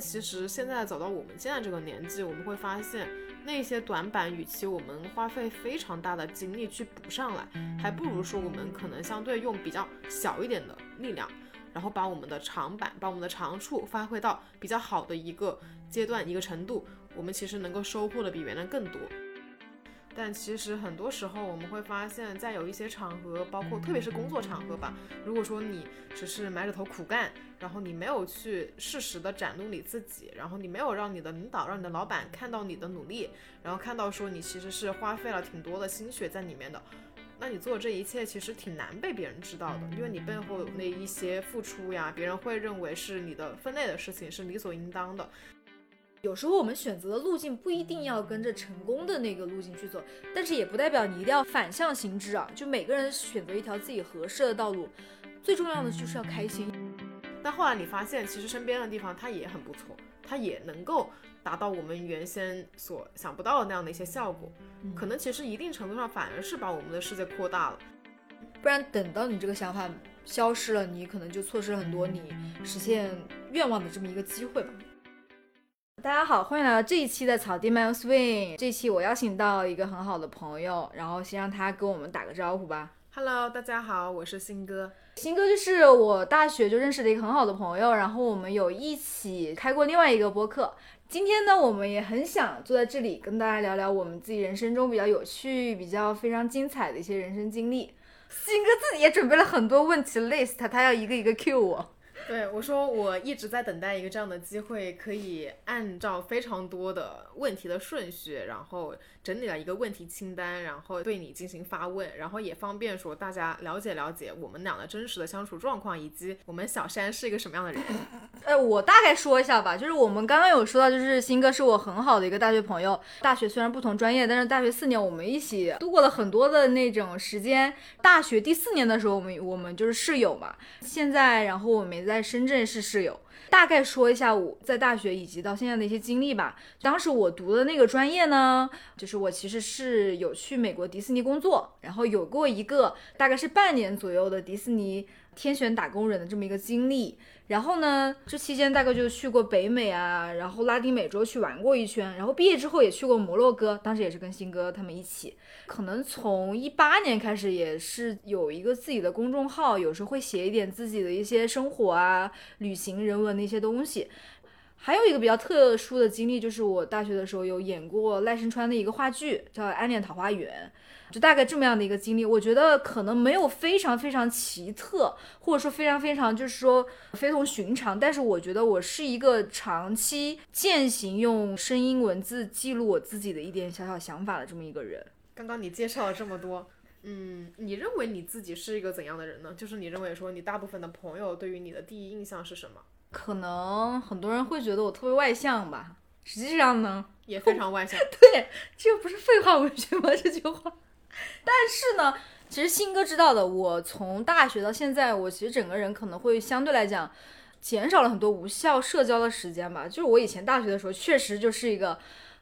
其实现在走到我们现在这个年纪，我们会发现那些短板，与其我们花费非常大的精力去补上来，还不如说我们可能相对用比较小一点的力量，然后把我们的长板，把我们的长处发挥到比较好的一个阶段、一个程度，我们其实能够收获的比原来更多。但其实很多时候我们会发现，在有一些场合，包括特别是工作场合吧，如果说你只是埋着头苦干，然后你没有去适时的展露你自己，然后你没有让你的领导、让你的老板看到你的努力，然后看到说你其实是花费了挺多的心血在里面的，那你做这一切其实挺难被别人知道的，因为你背后那一些付出呀，别人会认为是你的分内的事情，是理所应当的。有时候我们选择的路径不一定要跟着成功的那个路径去走，但是也不代表你一定要反向行之啊。就每个人选择一条自己合适的道路，最重要的就是要开心。但后来你发现，其实身边的地方它也很不错，它也能够达到我们原先所想不到的那样的一些效果。可能其实一定程度上反而是把我们的世界扩大了。不然等到你这个想法消失了，你可能就错失了很多你实现愿望的这么一个机会吧。大家好，欢迎来到这一期的草地漫游 swing。这期我邀请到一个很好的朋友，然后先让他跟我们打个招呼吧。Hello，大家好，我是新哥。新哥就是我大学就认识的一个很好的朋友，然后我们有一起开过另外一个播客。今天呢，我们也很想坐在这里跟大家聊聊我们自己人生中比较有趣、比较非常精彩的一些人生经历。新哥自己也准备了很多问题 list，他要一个一个 Q 我。对我说，我一直在等待一个这样的机会，可以按照非常多的问题的顺序，然后整理了一个问题清单，然后对你进行发问，然后也方便说大家了解了解我们俩的真实的相处状况，以及我们小山是一个什么样的人。呃，我大概说一下吧，就是我们刚刚有说到，就是新哥是我很好的一个大学朋友，大学虽然不同专业，但是大学四年我们一起度过了很多的那种时间。大学第四年的时候，我们我们就是室友嘛，现在然后我们在。在深圳市室友，大概说一下我在大学以及到现在的一些经历吧。当时我读的那个专业呢，就是我其实是有去美国迪士尼工作，然后有过一个大概是半年左右的迪士尼天选打工人的这么一个经历。然后呢，这期间大概就去过北美啊，然后拉丁美洲去玩过一圈，然后毕业之后也去过摩洛哥，当时也是跟新哥他们一起。可能从一八年开始，也是有一个自己的公众号，有时候会写一点自己的一些生活啊、旅行、人文的一些东西。还有一个比较特殊的经历，就是我大学的时候有演过赖声川的一个话剧，叫《暗恋桃花源》。就大概这么样的一个经历，我觉得可能没有非常非常奇特，或者说非常非常就是说非同寻常，但是我觉得我是一个长期践行用声音文字记录我自己的一点小小想法的这么一个人。刚刚你介绍了这么多，嗯，你认为你自己是一个怎样的人呢？就是你认为说你大部分的朋友对于你的第一印象是什么？可能很多人会觉得我特别外向吧，实际上呢也非常外向。对，这不是废话文学吗？这句话。但是呢，其实新哥知道的，我从大学到现在，我其实整个人可能会相对来讲减少了很多无效社交的时间吧。就是我以前大学的时候，确实就是一个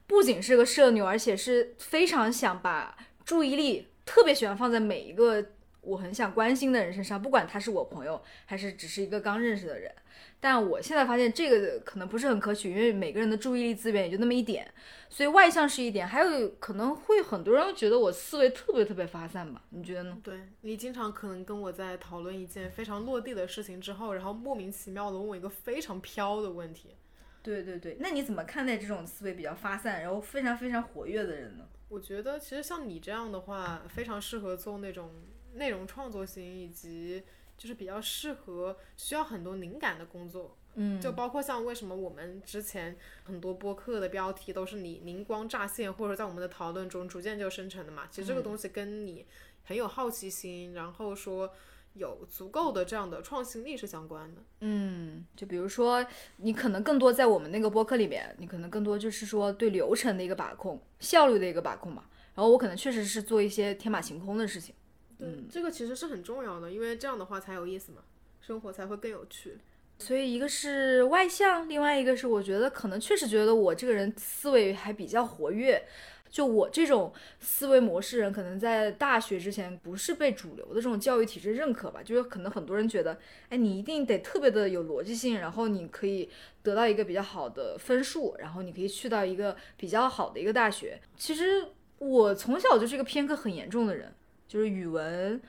不仅是个社牛，而且是非常想把注意力特别喜欢放在每一个我很想关心的人身上，不管他是我朋友还是只是一个刚认识的人。但我现在发现这个可能不是很可取，因为每个人的注意力资源也就那么一点，所以外向是一点，还有可能会很多人觉得我思维特别特别发散吧？你觉得呢？对你经常可能跟我在讨论一件非常落地的事情之后，然后莫名其妙的问我一个非常飘的问题。对对对，那你怎么看待这种思维比较发散，然后非常非常活跃的人呢？我觉得其实像你这样的话，非常适合做那种内容创作型以及。就是比较适合需要很多灵感的工作，嗯，就包括像为什么我们之前很多播客的标题都是你灵光乍现，或者在我们的讨论中逐渐就生成的嘛。其实这个东西跟你很有好奇心，然后说有足够的这样的创新力是相关的。嗯，就比如说，你可能更多在我们那个播客里面，你可能更多就是说对流程的一个把控、效率的一个把控嘛。然后我可能确实是做一些天马行空的事情。嗯，这个其实是很重要的，因为这样的话才有意思嘛，生活才会更有趣。所以一个是外向，另外一个是我觉得可能确实觉得我这个人思维还比较活跃。就我这种思维模式人，可能在大学之前不是被主流的这种教育体制认可吧。就是可能很多人觉得，哎，你一定得特别的有逻辑性，然后你可以得到一个比较好的分数，然后你可以去到一个比较好的一个大学。其实我从小就是一个偏科很严重的人，就是语文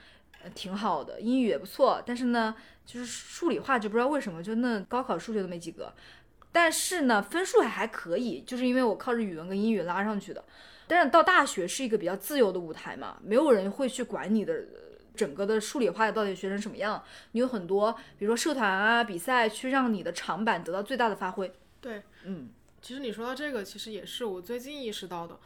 挺好的，英语也不错，但是呢，就是数理化就不知道为什么就那高考数学都没及格。但是呢，分数还还可以，就是因为我靠着语文跟英语拉上去的。但是到大学是一个比较自由的舞台嘛，没有人会去管你的整个的数理化到底学成什么样。你有很多，比如说社团啊、比赛，去让你的长板得到最大的发挥。对，嗯，其实你说到这个，其实也是我最近意识到的。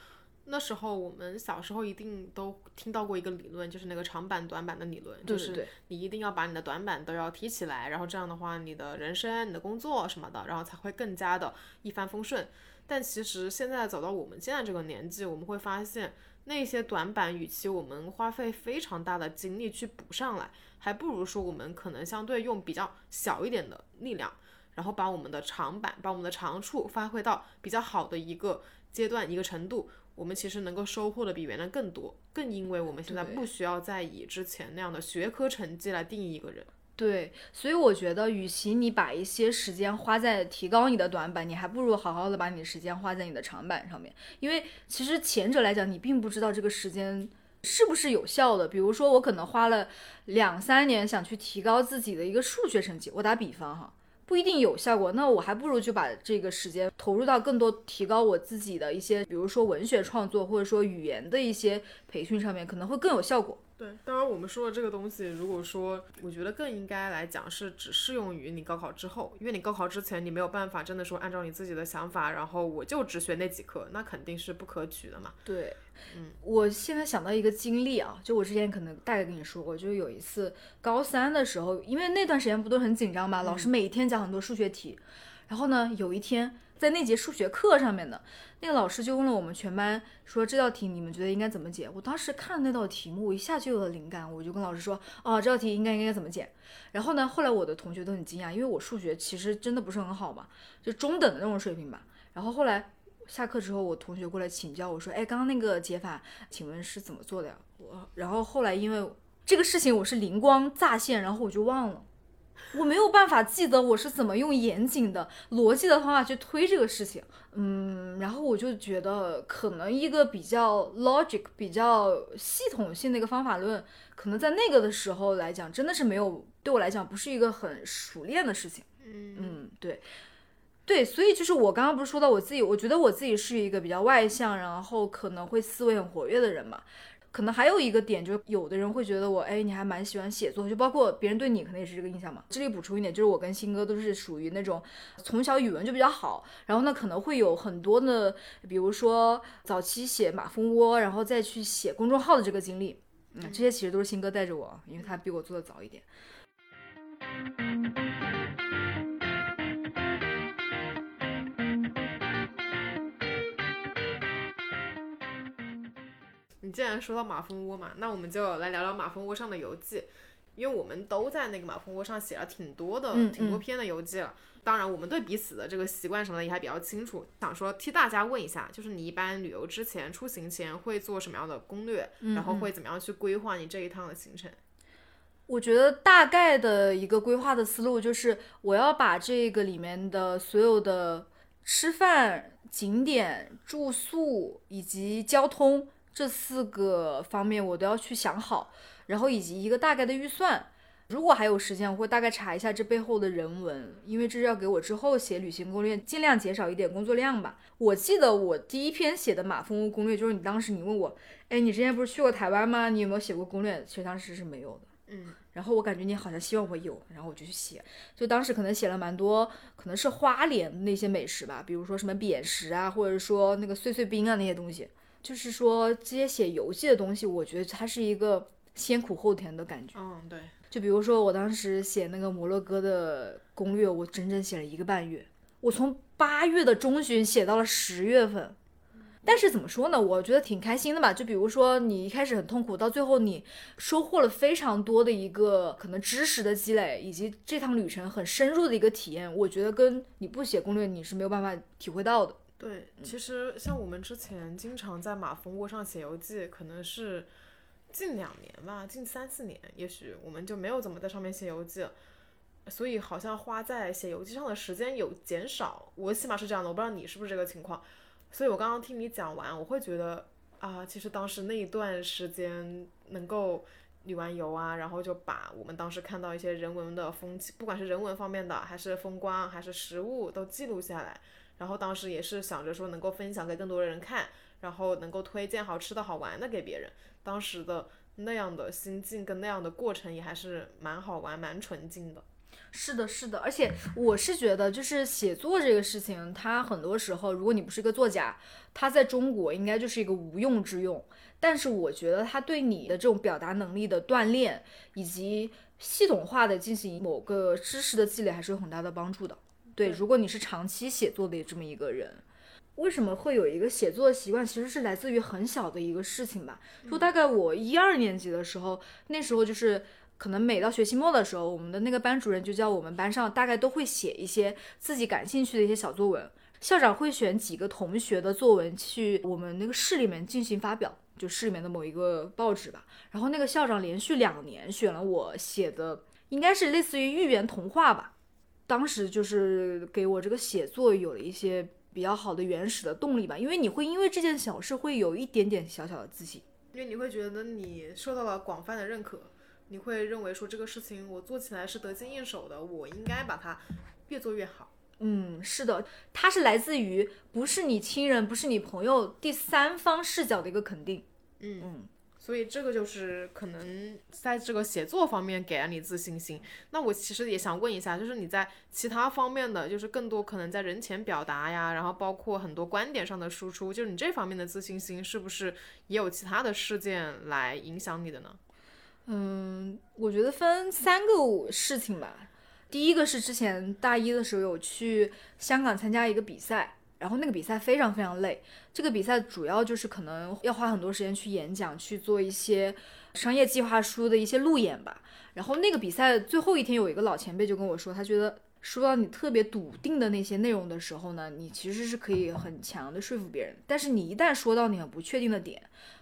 那时候我们小时候一定都听到过一个理论，就是那个长板短板的理论，就是你一定要把你的短板都要提起来，然后这样的话，你的人生、你的工作什么的，然后才会更加的一帆风顺。但其实现在走到我们现在这个年纪，我们会发现那些短板，与其我们花费非常大的精力去补上来，还不如说我们可能相对用比较小一点的力量，然后把我们的长板、把我们的长处发挥到比较好的一个阶段、一个程度，我们其实能够收获的比原来更多。更因为我们现在不需要再以之前那样的学科成绩来定义一个人。对，所以我觉得，与其你把一些时间花在提高你的短板，你还不如好好的把你的时间花在你的长板上面。因为其实前者来讲，你并不知道这个时间是不是有效的。比如说，我可能花了两三年想去提高自己的一个数学成绩，我打比方哈，不一定有效果。那我还不如就把这个时间投入到更多提高我自己的一些，比如说文学创作或者说语言的一些培训上面，可能会更有效果。对，当然我们说的这个东西，如果说我觉得更应该来讲是只适用于你高考之后，因为你高考之前你没有办法真的说按照你自己的想法，然后我就只学那几科，那肯定是不可取的嘛。对，嗯，我现在想到一个经历啊，就我之前可能大概跟你说过，就是有一次高三的时候，因为那段时间不都很紧张嘛，老师每天讲很多数学题，然后呢，有一天在那节数学课上面的。那个老师就问了我们全班，说这道题你们觉得应该怎么解？我当时看那道题目，我一下就有了灵感，我就跟老师说，哦，这道题应该应该怎么解？然后呢，后来我的同学都很惊讶，因为我数学其实真的不是很好嘛，就中等的那种水平吧。然后后来下课之后，我同学过来请教我说，哎，刚刚那个解法，请问是怎么做的呀？我然后后来因为这个事情，我是灵光乍现，然后我就忘了。我没有办法记得我是怎么用严谨的逻辑的方法去推这个事情，嗯，然后我就觉得可能一个比较 logic、比较系统性的一个方法论，可能在那个的时候来讲，真的是没有对我来讲不是一个很熟练的事情，嗯嗯，对，对，所以就是我刚刚不是说到我自己，我觉得我自己是一个比较外向，然后可能会思维很活跃的人嘛。可能还有一个点，就是有的人会觉得我，哎，你还蛮喜欢写作，就包括别人对你可能也是这个印象嘛。这里补充一点，就是我跟新哥都是属于那种从小语文就比较好，然后呢可能会有很多的，比如说早期写马蜂窝，然后再去写公众号的这个经历，嗯，这些其实都是新哥带着我，因为他比我做的早一点。你既然说到马蜂窝嘛，那我们就来聊聊马蜂窝上的游记，因为我们都在那个马蜂窝上写了挺多的、挺多篇的游记了。当然，我们对彼此的这个习惯什么的也还比较清楚。想说替大家问一下，就是你一般旅游之前、出行前会做什么样的攻略，然后会怎么样去规划你这一趟的行程？我觉得大概的一个规划的思路就是，我要把这个里面的所有的吃饭、景点、住宿以及交通。这四个方面我都要去想好，然后以及一个大概的预算。如果还有时间，我会大概查一下这背后的人文，因为这是要给我之后写旅行攻略尽量减少一点工作量吧。我记得我第一篇写的马蜂窝攻略，就是你当时你问我，哎，你之前不是去过台湾吗？你有没有写过攻略？其实当时是没有的。嗯，然后我感觉你好像希望我有，然后我就去写。就当时可能写了蛮多，可能是花莲那些美食吧，比如说什么扁食啊，或者说那个碎碎冰啊那些东西。就是说，这些写游记的东西，我觉得它是一个先苦后甜的感觉。嗯，对。就比如说我当时写那个摩洛哥的攻略，我整整写了一个半月，我从八月的中旬写到了十月份。但是怎么说呢？我觉得挺开心的吧。就比如说你一开始很痛苦，到最后你收获了非常多的一个可能知识的积累，以及这趟旅程很深入的一个体验。我觉得跟你不写攻略你是没有办法体会到的。对，其实像我们之前经常在马蜂窝上写游记，可能是近两年吧，近三四年，也许我们就没有怎么在上面写游记了。所以好像花在写游记上的时间有减少，我起码是这样的，我不知道你是不是这个情况。所以我刚刚听你讲完，我会觉得啊，其实当时那一段时间能够旅完游啊，然后就把我们当时看到一些人文的风景，不管是人文方面的，还是风光，还是食物，都记录下来。然后当时也是想着说能够分享给更多的人看，然后能够推荐好吃的好玩的给别人。当时的那样的心境跟那样的过程也还是蛮好玩、蛮纯净的。是的，是的，而且我是觉得，就是写作这个事情，它很多时候，如果你不是一个作家，它在中国应该就是一个无用之用。但是我觉得它对你的这种表达能力的锻炼，以及系统化的进行某个知识的积累，还是有很大的帮助的。对，如果你是长期写作的这么一个人，为什么会有一个写作的习惯？其实是来自于很小的一个事情吧。就大概我一二年级的时候，那时候就是。可能每到学期末的时候，我们的那个班主任就叫我们班上大概都会写一些自己感兴趣的一些小作文。校长会选几个同学的作文去我们那个市里面进行发表，就市里面的某一个报纸吧。然后那个校长连续两年选了我写的，应该是类似于寓言童话吧。当时就是给我这个写作有了一些比较好的原始的动力吧，因为你会因为这件小事会有一点点小小的自信，因为你会觉得你受到了广泛的认可。你会认为说这个事情我做起来是得心应手的，我应该把它越做越好。嗯，是的，它是来自于不是你亲人，不是你朋友，第三方视角的一个肯定。嗯嗯，所以这个就是可能在这个写作方面给了你自信心。那我其实也想问一下，就是你在其他方面的，就是更多可能在人前表达呀，然后包括很多观点上的输出，就是你这方面的自信心是不是也有其他的事件来影响你的呢？嗯，我觉得分三个事情吧。第一个是之前大一的时候有去香港参加一个比赛，然后那个比赛非常非常累。这个比赛主要就是可能要花很多时间去演讲，去做一些商业计划书的一些路演吧。然后那个比赛最后一天，有一个老前辈就跟我说，他觉得说到你特别笃定的那些内容的时候呢，你其实是可以很强的说服别人。但是你一旦说到你很不确定的点。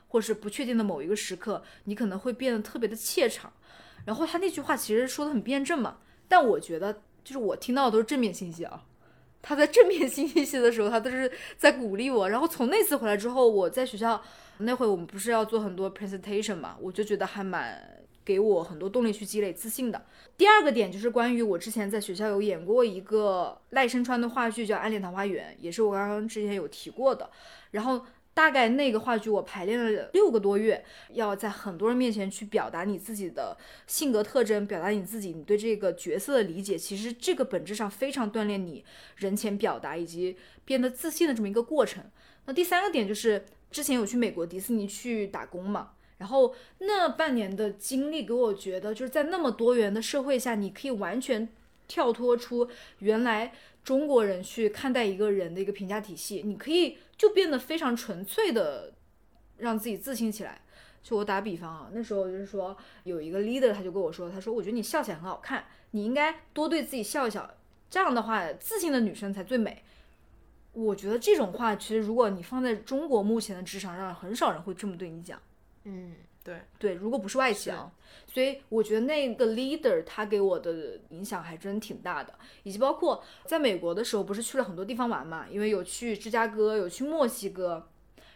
或是不确定的某一个时刻，你可能会变得特别的怯场。然后他那句话其实说的很辩证嘛，但我觉得就是我听到的都是正面信息啊。他在正面信息的时候，他都是在鼓励我。然后从那次回来之后，我在学校那会我们不是要做很多 presentation 嘛，我就觉得还蛮给我很多动力去积累自信的。第二个点就是关于我之前在学校有演过一个赖声川的话剧叫《暗恋桃花源》，也是我刚刚之前有提过的。然后。大概那个话剧我排练了六个多月，要在很多人面前去表达你自己的性格特征，表达你自己，你对这个角色的理解。其实这个本质上非常锻炼你人前表达以及变得自信的这么一个过程。那第三个点就是之前有去美国迪士尼去打工嘛，然后那半年的经历给我觉得就是在那么多元的社会下，你可以完全跳脱出原来中国人去看待一个人的一个评价体系，你可以。就变得非常纯粹的，让自己自信起来。就我打比方啊，那时候就是说有一个 leader，他就跟我说，他说我觉得你笑起来很好看，你应该多对自己笑一笑，这样的话自信的女生才最美。我觉得这种话其实如果你放在中国目前的职场上，很少人会这么对你讲。嗯。对对，如果不是外企啊，所以我觉得那个 leader 他给我的影响还真挺大的，以及包括在美国的时候，不是去了很多地方玩嘛，因为有去芝加哥，有去墨西哥，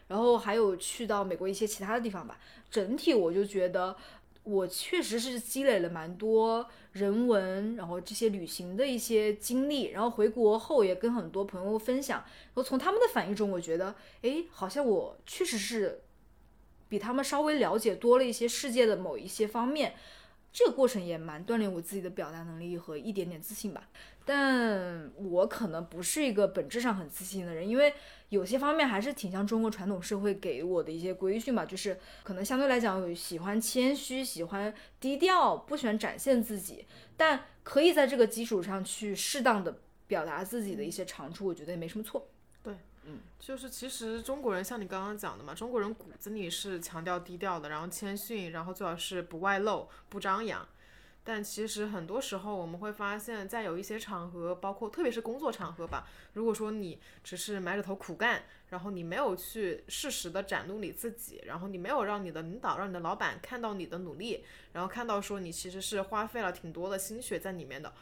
然后还有去到美国一些其他的地方吧。整体我就觉得我确实是积累了蛮多人文，然后这些旅行的一些经历，然后回国后也跟很多朋友分享，然后从他们的反应中，我觉得哎，好像我确实是。比他们稍微了解多了一些世界的某一些方面，这个过程也蛮锻炼我自己的表达能力和一点点自信吧。但我可能不是一个本质上很自信的人，因为有些方面还是挺像中国传统社会给我的一些规训吧，就是可能相对来讲喜欢谦虚，喜欢低调，不喜欢展现自己，但可以在这个基础上去适当的表达自己的一些长处，我觉得也没什么错。嗯，就是其实中国人像你刚刚讲的嘛，中国人骨子里是强调低调的，然后谦逊，然后最好是不外露、不张扬。但其实很多时候我们会发现，在有一些场合，包括特别是工作场合吧，如果说你只是埋着头苦干，然后你没有去适时的展露你自己，然后你没有让你的领导、让你的老板看到你的努力，然后看到说你其实是花费了挺多的心血在里面的，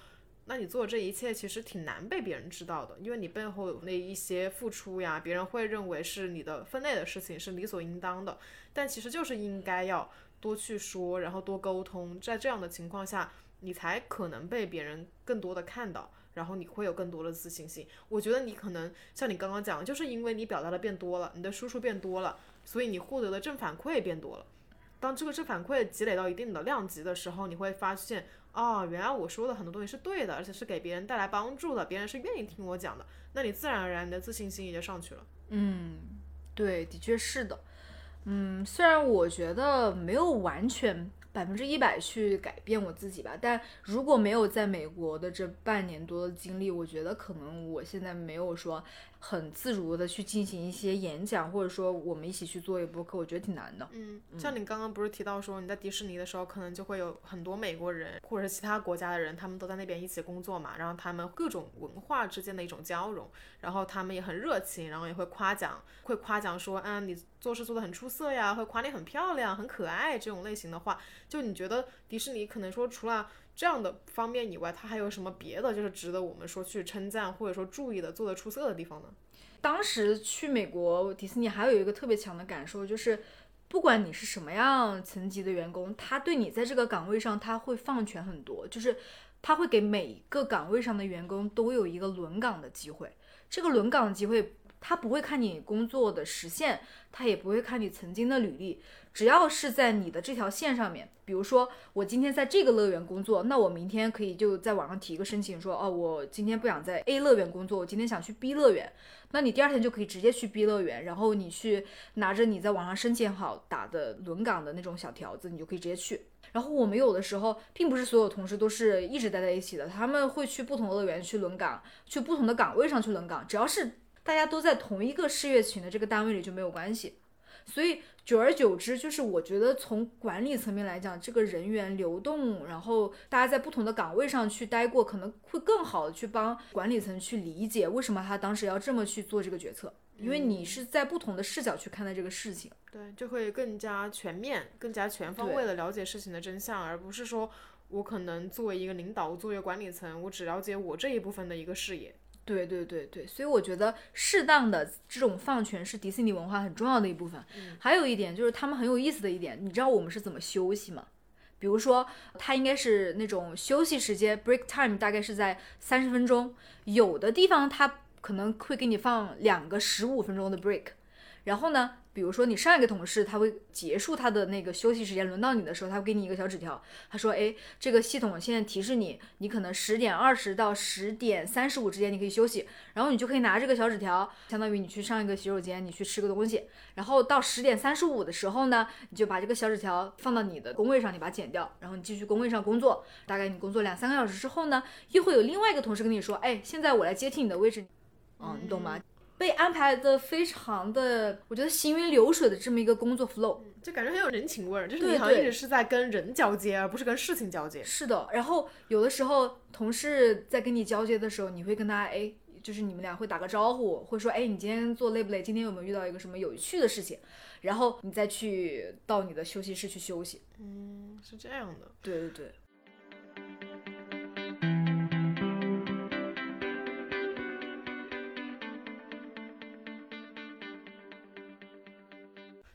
那你做这一切其实挺难被别人知道的，因为你背后有那一些付出呀，别人会认为是你的分内的事情，是理所应当的，但其实就是应该要。多去说，然后多沟通，在这样的情况下，你才可能被别人更多的看到，然后你会有更多的自信心。我觉得你可能像你刚刚讲，就是因为你表达的变多了，你的输出变多了，所以你获得的正反馈变多了。当这个正反馈积累到一定的量级的时候，你会发现，哦，原来我说的很多东西是对的，而且是给别人带来帮助的，别人是愿意听我讲的，那你自然而然你的自信心也就上去了。嗯，对，的确是的。嗯，虽然我觉得没有完全百分之一百去改变我自己吧，但如果没有在美国的这半年多的经历，我觉得可能我现在没有说。很自如的去进行一些演讲，或者说我们一起去做一播客，我觉得挺难的。嗯，像你刚刚不是提到说你在迪士尼的时候，可能就会有很多美国人或者是其他国家的人，他们都在那边一起工作嘛，然后他们各种文化之间的一种交融，然后他们也很热情，然后也会夸奖，会夸奖说，嗯，你做事做得很出色呀，会夸你很漂亮、很可爱这种类型的话。就你觉得迪士尼可能说除了这样的方面以外，他还有什么别的就是值得我们说去称赞或者说注意的、做的出色的地方呢？当时去美国迪士尼还有一个特别强的感受，就是不管你是什么样层级的员工，他对你在这个岗位上他会放权很多，就是他会给每一个岗位上的员工都有一个轮岗的机会。这个轮岗的机会，他不会看你工作的实现，他也不会看你曾经的履历。只要是在你的这条线上面，比如说我今天在这个乐园工作，那我明天可以就在网上提一个申请，说哦，我今天不想在 A 乐园工作，我今天想去 B 乐园，那你第二天就可以直接去 B 乐园，然后你去拿着你在网上申请好打的轮岗的那种小条子，你就可以直接去。然后我们有的时候并不是所有同事都是一直待在一起的，他们会去不同乐园去轮岗，去不同的岗位上去轮岗，只要是大家都在同一个事业群的这个单位里就没有关系。所以久而久之，就是我觉得从管理层面来讲，这个人员流动，然后大家在不同的岗位上去待过，可能会更好的去帮管理层去理解为什么他当时要这么去做这个决策，因为你是在不同的视角去看待这个事情，对，就会更加全面、更加全方位的了解事情的真相，而不是说我可能作为一个领导，作为管理层，我只了解我这一部分的一个视野。对对对对，所以我觉得适当的这种放权是迪士尼文化很重要的一部分。还有一点就是他们很有意思的一点，你知道我们是怎么休息吗？比如说，它应该是那种休息时间 break time 大概是在三十分钟，有的地方它可能会给你放两个十五分钟的 break，然后呢？比如说，你上一个同事他会结束他的那个休息时间，轮到你的时候，他会给你一个小纸条，他说：“哎，这个系统现在提示你，你可能十点二十到十点三十五之间你可以休息，然后你就可以拿这个小纸条，相当于你去上一个洗手间，你去吃个东西，然后到十点三十五的时候呢，你就把这个小纸条放到你的工位上，你把它剪掉，然后你继续工位上工作。大概你工作两三个小时之后呢，又会有另外一个同事跟你说：，哎，现在我来接替你的位置，嗯，你懂吗？”被安排的非常的，我觉得行云流水的这么一个工作 flow，就感觉很有人情味儿，就是你好像一直是在跟人交接，而不是跟事情交接。是的，然后有的时候同事在跟你交接的时候，你会跟他哎，就是你们俩会打个招呼，会说哎，你今天做累不累？今天有没有遇到一个什么有趣的事情？然后你再去到你的休息室去休息。嗯，是这样的。对对对。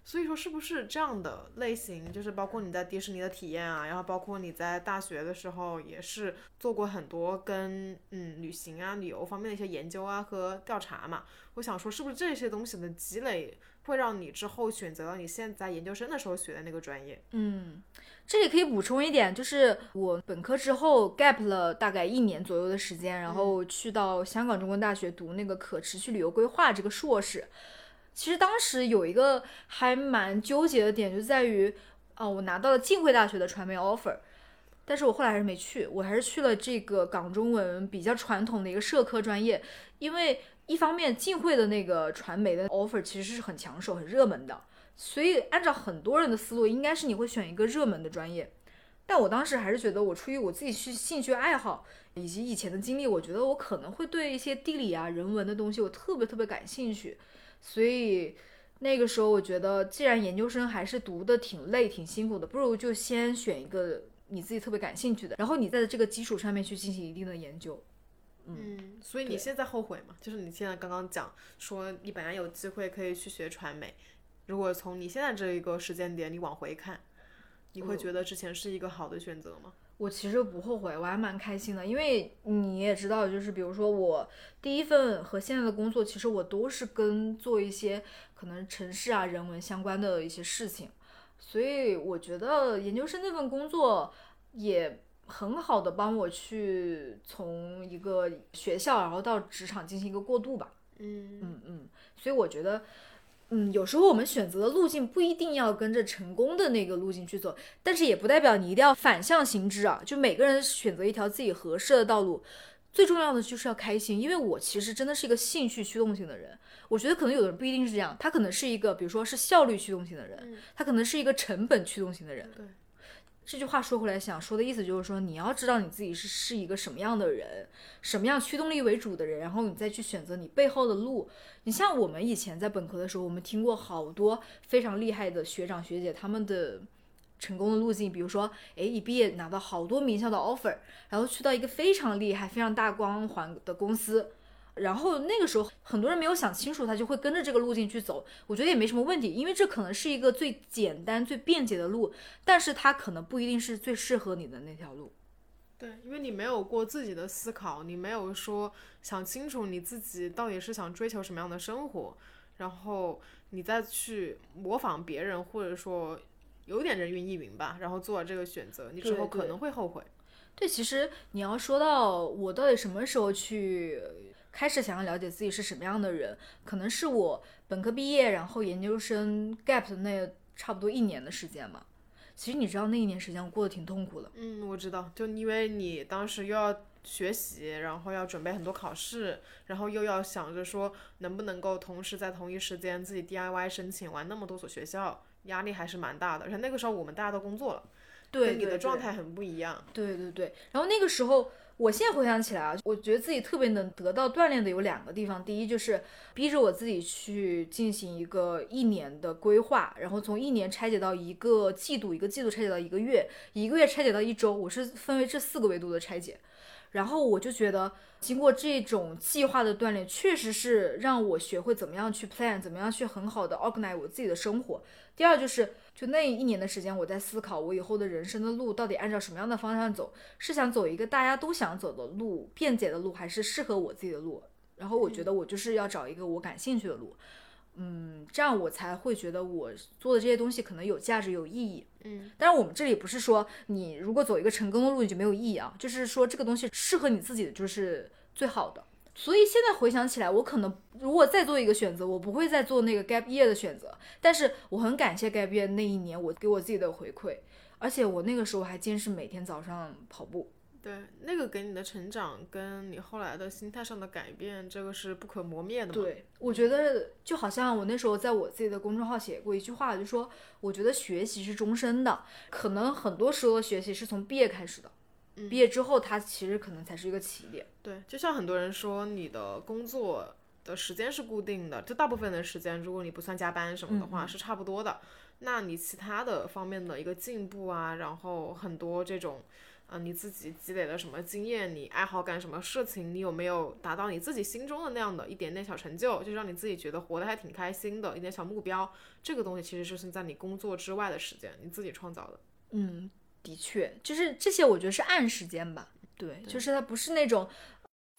所以说，是不是这样的类型，就是包括你在迪士尼的体验啊，然后包括你在大学的时候也是做过很多跟嗯旅行啊、旅游方面的一些研究啊和调查嘛？我想说，是不是这些东西的积累会让你之后选择了你现在研究生的时候学的那个专业？嗯，这里可以补充一点，就是我本科之后 gap 了大概一年左右的时间，然后去到香港中文大学读那个可持续旅游规划这个硕士。其实当时有一个还蛮纠结的点，就在于，啊，我拿到了浸会大学的传媒 offer，但是我后来还是没去，我还是去了这个港中文比较传统的一个社科专业，因为一方面浸会的那个传媒的 offer 其实是很抢手、很热门的，所以按照很多人的思路，应该是你会选一个热门的专业，但我当时还是觉得，我出于我自己去兴趣爱好以及以前的经历，我觉得我可能会对一些地理啊、人文的东西，我特别特别感兴趣。所以那个时候，我觉得既然研究生还是读的挺累、挺辛苦的，不如就先选一个你自己特别感兴趣的，然后你在这个基础上面去进行一定的研究。嗯，所以你现在后悔吗？就是你现在刚刚讲说你本来有机会可以去学传媒，如果从你现在这一个时间点你往回看，你会觉得之前是一个好的选择吗？我其实不后悔，我还蛮开心的，因为你也知道，就是比如说我第一份和现在的工作，其实我都是跟做一些可能城市啊、人文相关的一些事情，所以我觉得研究生那份工作也很好的帮我去从一个学校然后到职场进行一个过渡吧。嗯嗯嗯，所以我觉得。嗯，有时候我们选择的路径不一定要跟着成功的那个路径去走，但是也不代表你一定要反向行之啊。就每个人选择一条自己合适的道路，最重要的就是要开心。因为我其实真的是一个兴趣驱动型的人，我觉得可能有的人不一定是这样，他可能是一个，比如说是效率驱动型的人，他可能是一个成本驱动型的人。对。这句话说回来，想说的意思就是说，你要知道你自己是是一个什么样的人，什么样驱动力为主的人，然后你再去选择你背后的路。你像我们以前在本科的时候，我们听过好多非常厉害的学长学姐他们的成功的路径，比如说，哎，一毕业拿到好多名校的 offer，然后去到一个非常厉害、非常大光环的公司。然后那个时候，很多人没有想清楚，他就会跟着这个路径去走。我觉得也没什么问题，因为这可能是一个最简单、最便捷的路，但是它可能不一定是最适合你的那条路。对，因为你没有过自己的思考，你没有说想清楚你自己到底是想追求什么样的生活，然后你再去模仿别人，或者说有点人云亦云吧，然后做了这个选择，你之后可能会后悔。对，其实你要说到我到底什么时候去。开始想要了解自己是什么样的人，可能是我本科毕业，然后研究生 gap 的那差不多一年的时间嘛。其实你知道那一年时间我过得挺痛苦的。嗯，我知道，就因为你当时又要学习，然后要准备很多考试，然后又要想着说能不能够同时在同一时间自己 DIY 申请完那么多所学校，压力还是蛮大的。而且那个时候我们大家都工作了，对你的状态很不一样。对对对，然后那个时候。我现在回想起来啊，我觉得自己特别能得到锻炼的有两个地方。第一就是逼着我自己去进行一个一年的规划，然后从一年拆解到一个季度，一个季度拆解到一个月，一个月拆解到一周，我是分为这四个维度的拆解。然后我就觉得，经过这种计划的锻炼，确实是让我学会怎么样去 plan，怎么样去很好的 organize 我自己的生活。第二就是，就那一年的时间，我在思考我以后的人生的路到底按照什么样的方向走，是想走一个大家都想走的路，便捷的路，还是适合我自己的路？然后我觉得我就是要找一个我感兴趣的路，嗯，这样我才会觉得我做的这些东西可能有价值、有意义。嗯，但是我们这里不是说你如果走一个成功的路你就没有意义啊，就是说这个东西适合你自己的就是最好的。所以现在回想起来，我可能如果再做一个选择，我不会再做那个 gap year 的选择。但是我很感谢 gap year 那一年我给我自己的回馈，而且我那个时候还坚持每天早上跑步。对，那个给你的成长跟你后来的心态上的改变，这个是不可磨灭的。对，我觉得就好像我那时候在我自己的公众号写过一句话，就说我觉得学习是终身的，可能很多时候学习是从毕业开始的。毕业之后，它其实可能才是一个起点。对，就像很多人说，你的工作的时间是固定的，就大部分的时间，如果你不算加班什么的话，是差不多的。那你其他的方面的一个进步啊，然后很多这种呃，你自己积累了什么经验，你爱好干什么事情，你有没有达到你自己心中的那样的一点点小成就，就让你自己觉得活得还挺开心的一点小目标，这个东西其实就是在你工作之外的时间，你自己创造的。嗯，的确，就是这些，我觉得是暗时间吧。对，就是它不是那种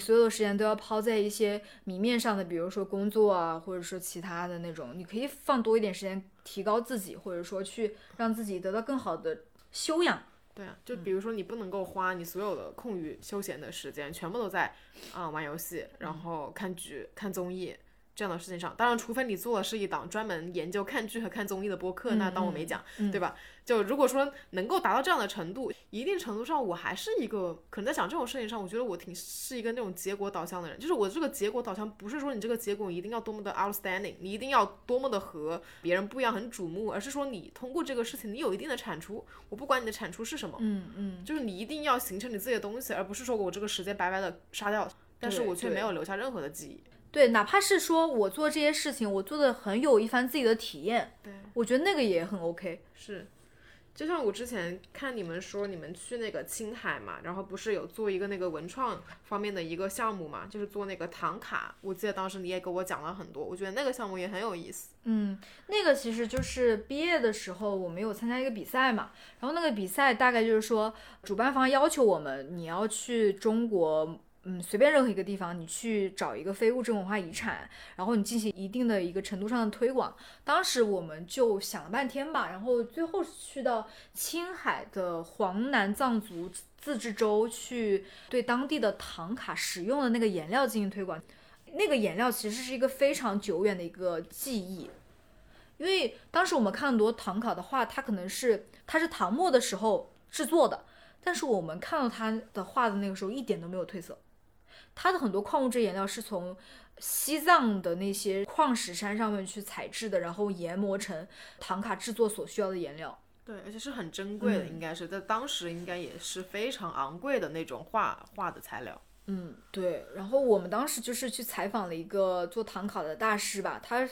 所有的时间都要抛在一些明面上的，比如说工作啊，或者说其他的那种，你可以放多一点时间提高自己，或者说去让自己得到更好的修养。对啊，就比如说你不能够花你所有的空余休闲的时间全部都在啊、玩游戏，然后看剧、看综艺这样的事情上。当然，除非你做的是一档专门研究看剧和看综艺的播客，那当我没讲，对吧？就如果说能够达到这样的程度，一定程度上我还是一个可能在想这种事情上，我觉得我挺是一个那种结果导向的人。就是我这个结果导向不是说你这个结果一定要多么的 outstanding，你一定要多么的和别人不一样很瞩目，而是说你通过这个事情你有一定的产出，我不管你的产出是什么，嗯嗯，就是你一定要形成你自己的东西，而不是说我这个时间白白的杀掉，但是我却没有留下任何的记忆。对，哪怕是说我做这些事情，我做的很有一番自己的体验，对，我觉得那个也很 OK。是。就像我之前看你们说你们去那个青海嘛，然后不是有做一个那个文创方面的一个项目嘛，就是做那个唐卡。我记得当时你也给我讲了很多，我觉得那个项目也很有意思。嗯，那个其实就是毕业的时候，我们有参加一个比赛嘛，然后那个比赛大概就是说，主办方要求我们，你要去中国。嗯，随便任何一个地方，你去找一个非物质文化遗产，然后你进行一定的一个程度上的推广。当时我们就想了半天吧，然后最后去到青海的黄南藏族自治州去对当地的唐卡使用的那个颜料进行推广。那个颜料其实是一个非常久远的一个记忆，因为当时我们看很多唐卡的画，它可能是它是唐末的时候制作的，但是我们看到它的画的那个时候一点都没有褪色，它的很多矿物质颜料是从西藏的那些矿石山上面去采制的，然后研磨成唐卡制作所需要的颜料。对，而且是很珍贵的，嗯应该是在当时应该也是非常昂贵的那种画画的材料。嗯，对。然后我们当时就是去采访了一个做唐卡的大师吧，他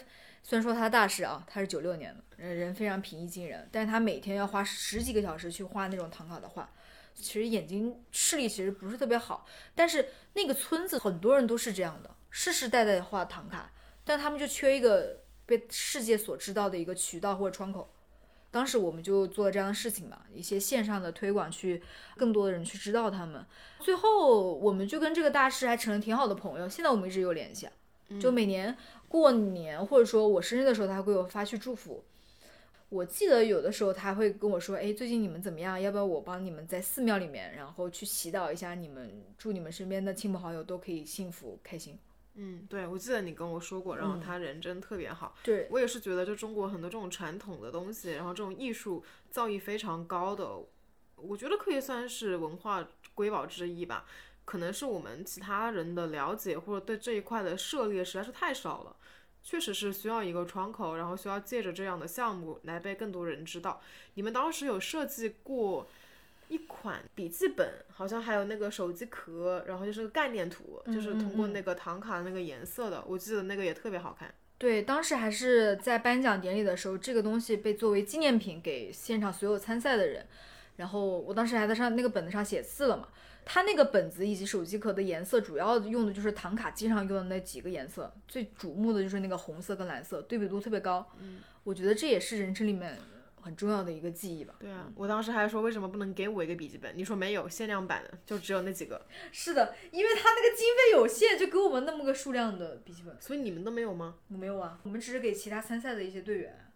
虽然说他大师啊，他是九六年的，人人非常平易近人，但是他每天要花十几个小时去画那种唐卡的画，其实眼睛视力其实不是特别好，但是那个村子很多人都是这样的，世世代代画唐卡，但他们就缺一个被世界所知道的一个渠道或者窗口。当时我们就做了这样的事情嘛，一些线上的推广，去更多的人去知道他们。最后我们就跟这个大师还成了挺好的朋友，现在我们一直有联系。就每年过年或者说我生日的时候，他会给我发去祝福。我记得有的时候他会跟我说：“哎，最近你们怎么样？要不要我帮你们在寺庙里面，然后去祈祷一下你们，祝你们身边的亲朋好友都可以幸福开心。嗯，对，我记得你跟我说过，然后他人真特别好。”对，我也是觉得，就中国很多这种传统的东西，然后这种艺术造诣非常高的，我觉得可以算是文化瑰宝之一吧。可能是我们其他人的了解或者对这一块的涉猎实在是太少了，确实是需要一个窗口，然后需要借着这样的项目来被更多人知道。你们当时有设计过一款笔记本，好像还有那个手机壳，然后就是个概念图，就是通过那个唐卡那个颜色的，我记得那个也特别好看。对，当时还是在颁奖典礼的时候，这个东西被作为纪念品给现场所有参赛的人。然后我当时还在上那个本子上写字了嘛。它那个本子以及手机壳的颜色，主要用的就是唐卡机上用的那几个颜色，最瞩目的就是那个红色跟蓝色，对比度特别高。嗯，我觉得这也是人生里面很重要的一个记忆吧。对啊，我当时还说为什么不能给我一个笔记本？你说没有，限量版的，就只有那几个，是的，因为它那个经费有限，就给我们那么个数量的笔记本。所以你们都没有吗？我没有啊，我们只是给其他参赛的一些队员。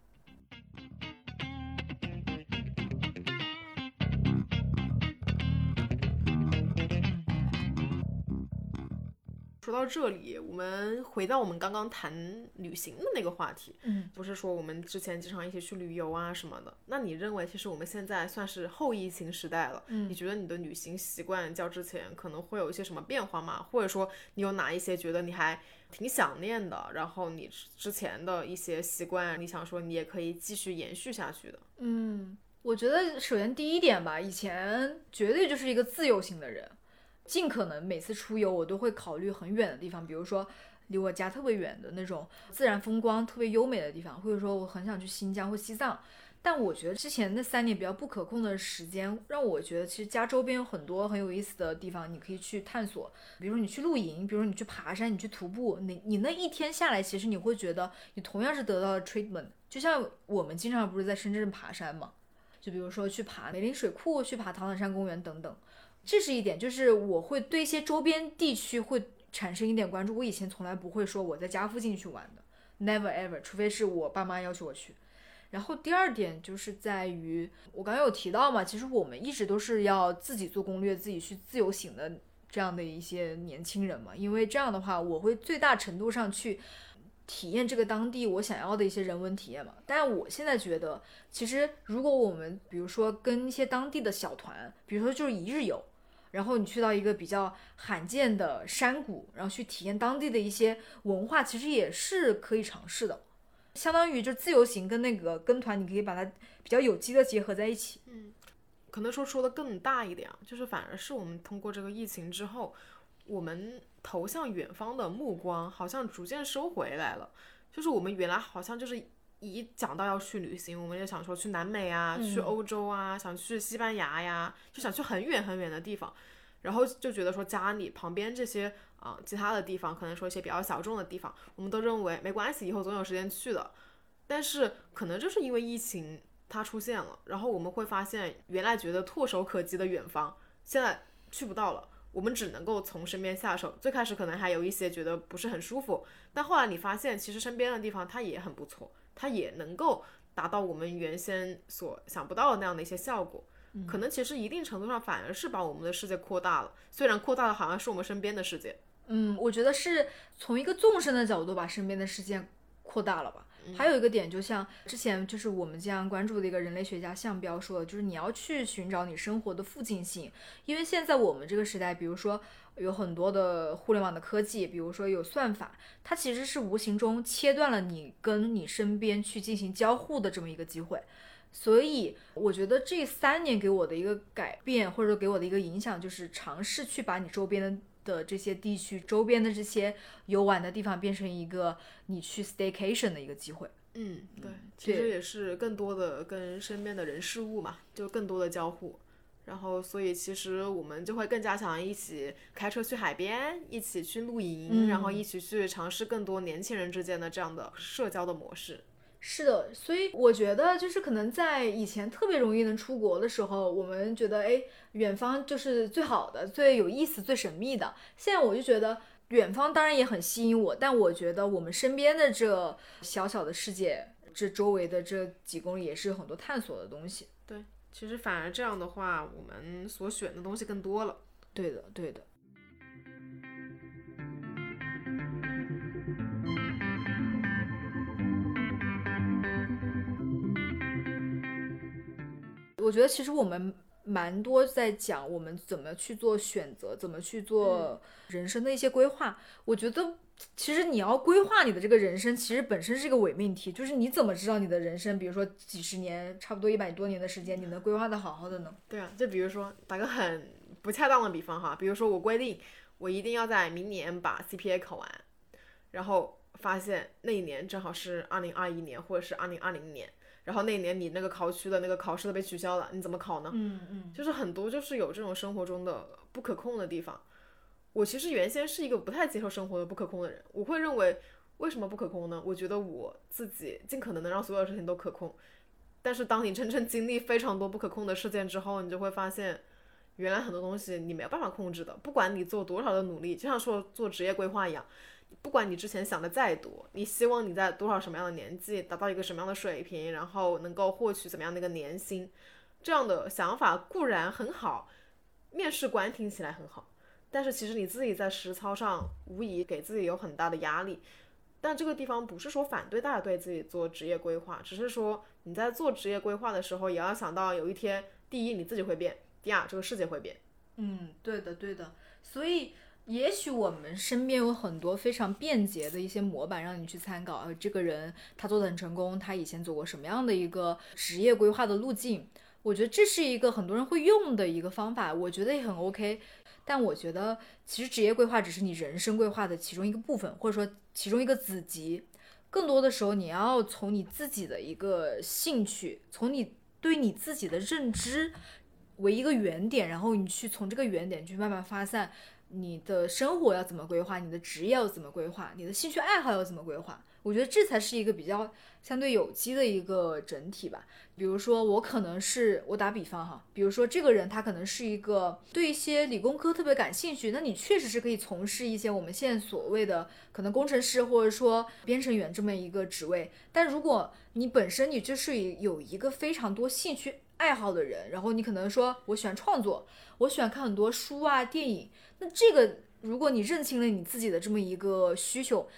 说到这里，我们回到我们刚刚谈旅行的那个话题，嗯，不是说我们之前经常一起去旅游啊什么的。那你认为，其实我们现在算是后疫情时代了，嗯你觉得你的旅行习惯较之前可能会有一些什么变化吗？或者说，你有哪一些觉得你还挺想念的，然后你之前的一些习惯，你想说你也可以继续延续下去的？嗯，我觉得首先第一点吧，以前绝对就是一个自由型的人，尽可能每次出游我都会考虑很远的地方，比如说离我家特别远的那种自然风光特别优美的地方，或者说我很想去新疆或西藏。但我觉得之前那三年比较不可控的时间，让我觉得其实家周边有很多很有意思的地方，你可以去探索。比如说你去露营，比如说你去爬山，你去徒步，你你那一天下来，其实你会觉得你同样是得到了 treatment。就像我们经常不是在深圳爬山嘛，就比如说去爬梅林水库，去爬唐坦山公园等等，这是一点，就是我会对一些周边地区会产生一点关注。我以前从来不会说我在家附近去玩的，never ever，除非是我爸妈要求我去。然后第二点就是在于，我刚刚有提到嘛，其实我们一直都是要自己做攻略、自己去自由行的这样的一些年轻人嘛，因为这样的话，我会最大程度上去体验这个当地我想要的一些人文体验嘛。但我现在觉得，其实如果我们比如说跟一些当地的小团，比如说就是一日游，然后你去到一个比较罕见的山谷，然后去体验当地的一些文化，其实也是可以尝试的。相当于就自由行跟那个跟团，你可以把它比较有机的结合在一起。嗯，可能说说的更大一点啊，就是反而是我们通过这个疫情之后，我们投向远方的目光好像逐渐收回来了。就是我们原来好像就是一讲到要去旅行，我们就想说去南美啊，去欧洲啊，想去西班牙呀，就想去很远很远的地方，然后就觉得说家里旁边这些。啊，其他的地方可能说一些比较小众的地方，我们都认为没关系，以后总有时间去的。但是可能就是因为疫情它出现了，然后我们会发现，原来觉得唾手可及的远方，现在去不到了。我们只能够从身边下手。最开始可能还有一些觉得不是很舒服，但后来你发现，其实身边的地方它也很不错，它也能够达到我们原先所想不到的那样的一些效果。可能其实一定程度上反而是把我们的世界扩大了，虽然扩大的好像是我们身边的世界。嗯，我觉得是从一个纵深的角度把身边的世界扩大了吧。还有一个点，就像之前就是我们经常关注的一个人类学家向彪说的，就是你要去寻找你生活的附近性，因为现在我们这个时代，比如说有很多的互联网的科技，比如说有算法，它其实是无形中切断了你跟你身边去进行交互的这么一个机会。所以我觉得这三年给我的一个改变，或者说给我的一个影响，就是尝试去把你周边的。的这些地区周边的这些游玩的地方，变成一个你去 staycation 的一个机会。嗯，对，其实也是更多的跟身边的人事物嘛，就更多的交互。然后，所以其实我们就会更加想一起开车去海边，一起去露营，然后一起去尝试更多年轻人之间的这样的社交的模式。是的，所以我觉得就是可能在以前特别容易能出国的时候，我们觉得哎，远方就是最好的、最有意思、最神秘的。现在我就觉得远方当然也很吸引我，但我觉得我们身边的这小小的世界，这周围的这几公里也是有很多探索的东西。对，其实反而这样的话，我们所选的东西更多了。对的，对的。我觉得其实我们蛮多在讲我们怎么去做选择，怎么去做人生的一些规划。我觉得其实你要规划你的这个人生，其实本身是一个伪命题，就是你怎么知道你的人生，比如说几十年，差不多一百多年的时间，你能规划的好好的呢？对啊，就比如说打个很不恰当的比方哈，比如说我规定我一定要在明年把 CPA 考完，然后发现那一年正好是二零二一年或者是二零二零年。然后那一年你那个考区的那个考试都被取消了，你怎么考呢？嗯嗯，就是很多就是有这种生活中的不可控的地方。我其实原先是一个不太接受生活的不可控的人，我会认为为什么不可控呢？我觉得我自己尽可能的让所有事情都可控。但是当你真正经历非常多不可控的事件之后，你就会发现，原来很多东西你没有办法控制的。不管你做多少的努力，就像说做职业规划一样。不管你之前想的再多，你希望你在多少什么样的年纪达到一个什么样的水平，然后能够获取怎么样的一个年薪，这样的想法固然很好，面试官听起来很好，但是其实你自己在实操上无疑给自己有很大的压力。但这个地方不是说反对大家对自己做职业规划，只是说你在做职业规划的时候，也要想到有一天，第一你自己会变，第二这个世界会变。嗯，对的，对的，所以。也许我们身边有很多非常便捷的一些模板，让你去参考。呃，这个人他做的很成功，他以前走过什么样的一个职业规划的路径？我觉得这是一个很多人会用的一个方法，我觉得也很 OK。但我觉得其实职业规划只是你人生规划的其中一个部分，或者说其中一个子集。更多的时候你要从你自己的一个兴趣，从你对你自己的认知为一个原点，然后你去从这个原点去慢慢发散。你的生活要怎么规划？你的职业要怎么规划？你的兴趣爱好要怎么规划？我觉得这才是一个比较相对有机的一个整体吧。比如说，我可能是我打比方哈，比如说这个人他可能是一个对一些理工科特别感兴趣，那你确实是可以从事一些我们现在所谓的可能工程师或者说编程员这么一个职位。但如果你本身你就是有一个非常多兴趣爱好的人，然后你可能说我喜欢创作，我喜欢看很多书啊电影。那这个，如果你认清了你自己的这么一个需求，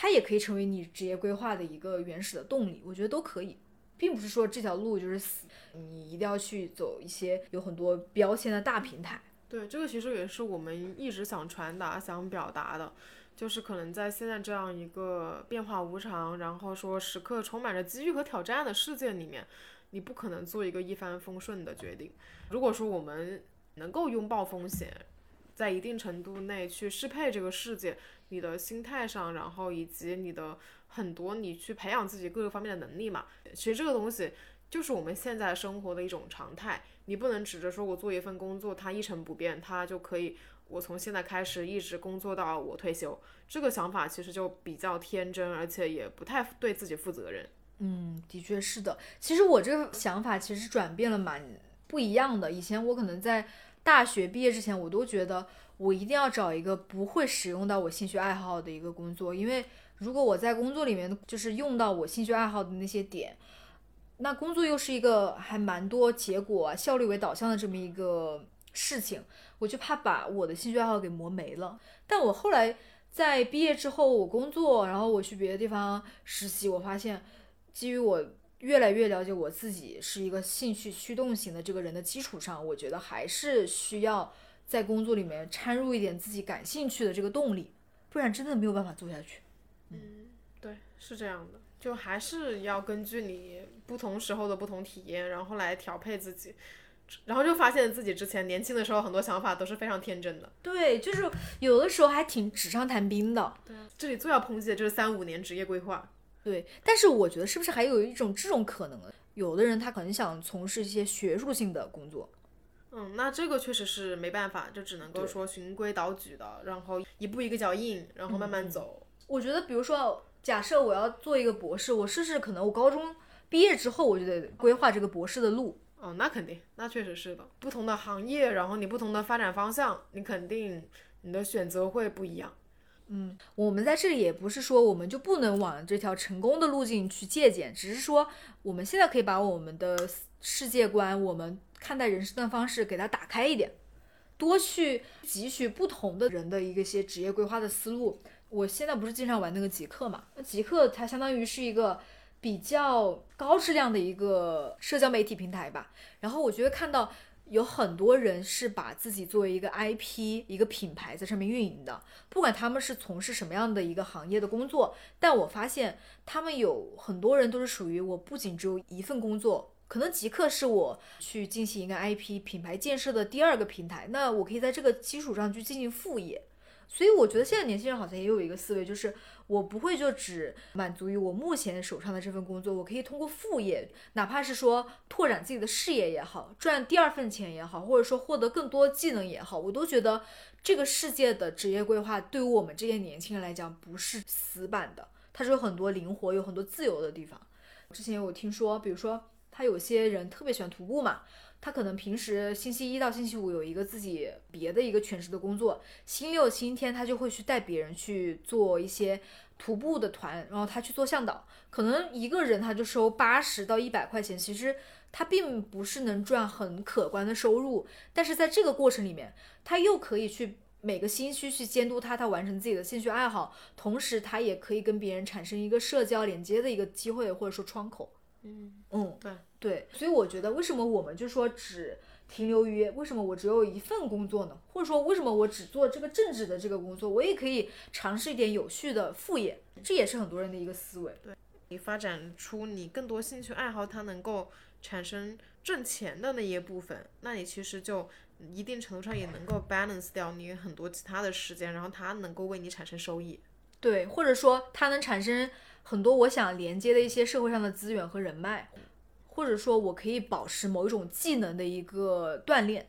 它也可以成为你职业规划的一个原始的动力。我觉得都可以，并不是说这条路就是死，你一定要去走一些有很多标签的大平台。对，这个其实也是我们一直想传达、想表达的，就是可能在现在这样一个变化无常，然后说时刻充满着机遇和挑战的世界里面，你不可能做一个一帆风顺的决定。如果说我们能够拥抱风险，在一定程度内去适配这个世界，你的心态上，然后以及你的很多你去培养自己各个方面的能力嘛。其实这个东西就是我们现在生活的一种常态。你不能指着说我做一份工作，它一成不变，它就可以我从现在开始一直工作到我退休。这个想法其实就比较天真，而且也不太对自己负责任。嗯，的确是的。其实我这个想法其实转变了蛮不一样的。以前我可能在。大学毕业之前，我都觉得我一定要找一个不会使用到我兴趣爱好的一个工作，因为如果我在工作里面就是用到我兴趣爱好的那些点，那工作又是一个还蛮多结果啊、效率为导向的这么一个事情，我就怕把我的兴趣爱好给磨没了。但我后来在毕业之后，我工作，然后我去别的地方实习，我发现基于我。越来越了解我自己是一个兴趣驱动型的这个人的基础上，我觉得还是需要在工作里面掺入一点自己感兴趣的这个动力，不然真的没有办法做下去。嗯，对，是这样的，就还是要根据你不同时候的不同体验，然后来调配自己，然后就发现自己之前年轻的时候很多想法都是非常天真的。对，就是有的时候还挺纸上谈兵的。对，这里最要抨击的就是三五年职业规划。对，但是我觉得是不是还有一种这种可能？有的人他可能想从事一些学术性的工作。嗯，那这个确实是没办法，就只能够说循规蹈矩的，然后一步一个脚印，然后慢慢走。我觉得，比如说，假设我要做一个博士，我试试可能我高中毕业之后，我就得规划这个博士的路。哦，那肯定，那确实是的。不同的行业，然后你不同的发展方向，你肯定你的选择会不一样。嗯，我们在这里也不是说我们就不能往这条成功的路径去借鉴，只是说我们现在可以把我们的世界观、我们看待人生的方式给它打开一点，多去汲取不同的人的一个些职业规划的思路。我现在不是经常玩那个极客嘛？那极客它相当于是一个比较高质量的一个社交媒体平台吧。然后我觉得看到。有很多人是把自己作为一个 IP、一个品牌在上面运营的，不管他们是从事什么样的一个行业的工作，但我发现他们有很多人都是属于我不仅只有一份工作，可能极客是我去进行一个 IP 品牌建设的第二个平台，那我可以在这个基础上去进行副业。所以我觉得现在年轻人好像也有一个思维，就是我不会就只满足于我目前手上的这份工作，我可以通过副业，哪怕是说拓展自己的事业也好，赚第二份钱也好，或者说获得更多技能也好，我都觉得这个世界的职业规划对于我们这些年轻人来讲不是死板的，它是有很多灵活、有很多自由的地方。之前有听说，比如说他有些人特别喜欢徒步嘛。他可能平时星期一到星期五有一个自己别的一个全职的工作，星期六、星期天他就会去带别人去做一些徒步的团，然后他去做向导，可能一个人他就收八十到一百块钱，其实他并不是能赚很可观的收入，但是在这个过程里面，他又可以去每个星期去监督他，他完成自己的兴趣爱好，同时他也可以跟别人产生一个社交连接的一个机会或者说窗口。嗯嗯，对。对，所以我觉得为什么我们就说只停留于为什么我只有一份工作呢？或者说为什么我只做这个正职的这个工作，我也可以尝试一点有序的副业，这也是很多人的一个思维。对你发展出你更多兴趣爱好，它能够产生挣钱的那一部分，那你其实就一定程度上也能够 balance 掉你很多其他的时间，然后它能够为你产生收益。对，或者说它能产生很多我想连接的一些社会上的资源和人脉，或者说我可以保持某一种技能的一个锻炼。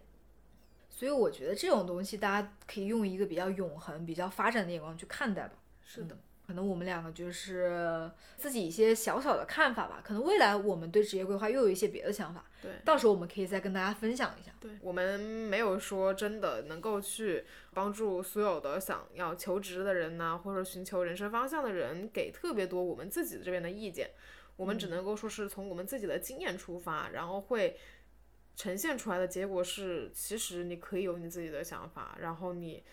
所以我觉得这种东西大家可以用一个比较永恒、比较发展的眼光去看待吧。是的，可能我们两个就是自己一些小小的看法吧。可能未来我们对职业规划又有一些别的想法，对，到时候我们可以再跟大家分享一下。对我们没有说真的能够去帮助所有的想要求职的人呐、或者寻求人生方向的人给特别多我们自己这边的意见，我们只能够说是从我们自己的经验出发，然后会呈现出来的结果是，其实你可以有你自己的想法，然后你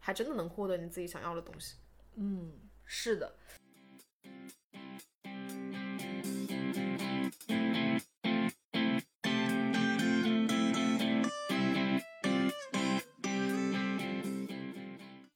还真的能获得你自己想要的东西。嗯，是的。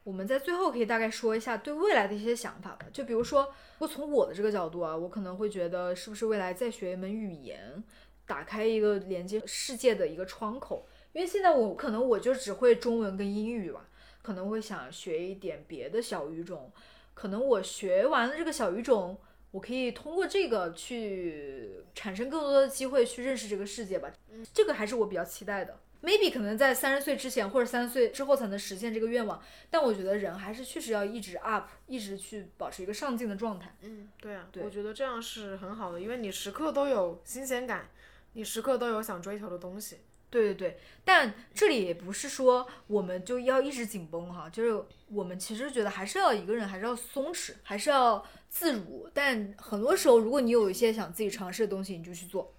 我们在最后可以大概说一下对未来的一些想法吧。就比如说，如果从我的这个角度啊，我可能会觉得，是不是未来再学一门语言，打开一个连接世界的一个窗口？因为现在我可能我就只会中文跟英语吧，可能会想学一点别的小语种。可能我学完了这个小语种，我可以通过这个去产生更多的机会去认识这个世界吧。这个还是我比较期待的。maybe 可能在三十岁之前或者三十岁之后才能实现这个愿望，但我觉得人还是确实要一直 up，一直去保持一个上进的状态。嗯，对啊，对我觉得这样是很好的，因为你时刻都有新鲜感，你时刻都有想追求的东西。对对对，但这里也不是说我们就要一直紧绷哈，就是我们其实觉得还是要一个人还是要松弛，还是要自如。但很多时候，如果你有一些想自己尝试的东西，你就去做，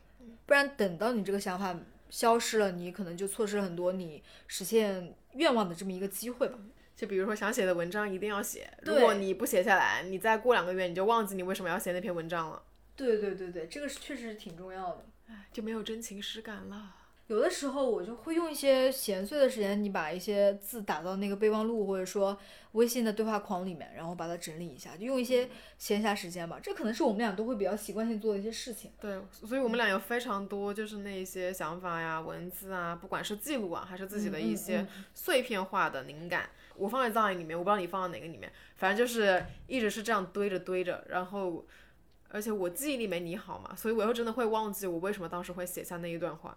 不然等到你这个想法消失了，你可能就错失了很多你实现愿望的这么一个机会吧。就比如说想写的文章一定要写，如果你不写下来，你再过两个月你就忘记你为什么要写那篇文章了，对对对对，这个是确实挺重要的。就没有真情实感了。有的时候我就会用一些闲碎的时间，你把一些字打到那个备忘录或者说微信的对话框里面，然后把它整理一下，就用一些闲暇时间吧。这可能是我们俩都会比较习惯性做的一些事情。对，所以我们俩有非常多就是那些想法呀、文字啊，不管是记录啊，还是自己的一嗯些嗯碎片化的灵感，我放在藏里面，我不知道你放到哪个里面，反正就是一直是这样堆着堆着，然后。而且我记忆力没你好嘛，所以我又真的会忘记我为什么当时会写下那一段话。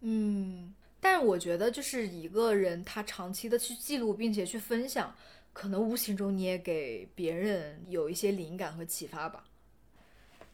嗯，但我觉得就是一个人他长期的去记录并且去分享，可能无形中你也给别人有一些灵感和启发吧。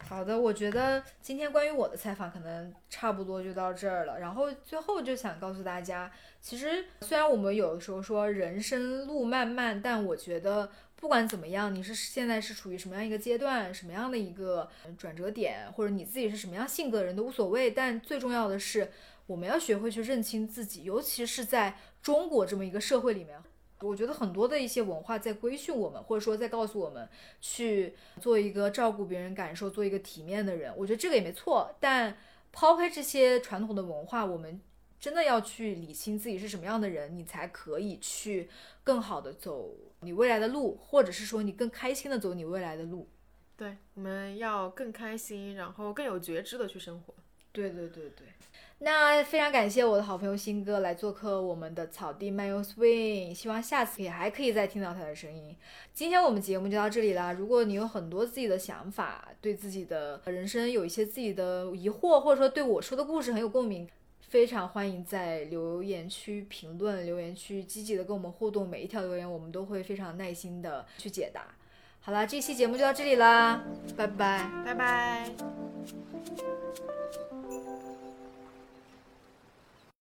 好的，我觉得今天关于我的采访可能差不多就到这儿了。然后最后就想告诉大家，其实虽然我们有的时候说人生路漫漫，但我觉得不管怎么样，你是现在是处于什么样一个阶段，什么样的一个转折点，或者你自己是什么样性格的人都无所谓。但最重要的是，我们要学会去认清自己，尤其是在中国这么一个社会里面。我觉得很多的一些文化在规训我们，或者说在告诉我们去做一个照顾别人感受、做一个体面的人。我觉得这个也没错，但抛开这些传统的文化，我们真的要去理清自己是什么样的人，你才可以去更好的走你未来的路，或者是说你更开心的走你未来的路。对，我们要更开心，然后更有觉知的去生活。对对对对，那非常感谢我的好朋友新哥来做客我们的草地漫游 swing，希望下次也还可以再听到他的声音。今天我们节目就到这里啦，如果你有很多自己的想法，对自己的人生有一些自己的疑惑，或者说对我说的故事很有共鸣。非常欢迎在留言区评论、留言区积极的跟我们互动，每一条留言我们都会非常耐心的去解答。好啦，这期节目就到这里啦，拜拜。拜拜。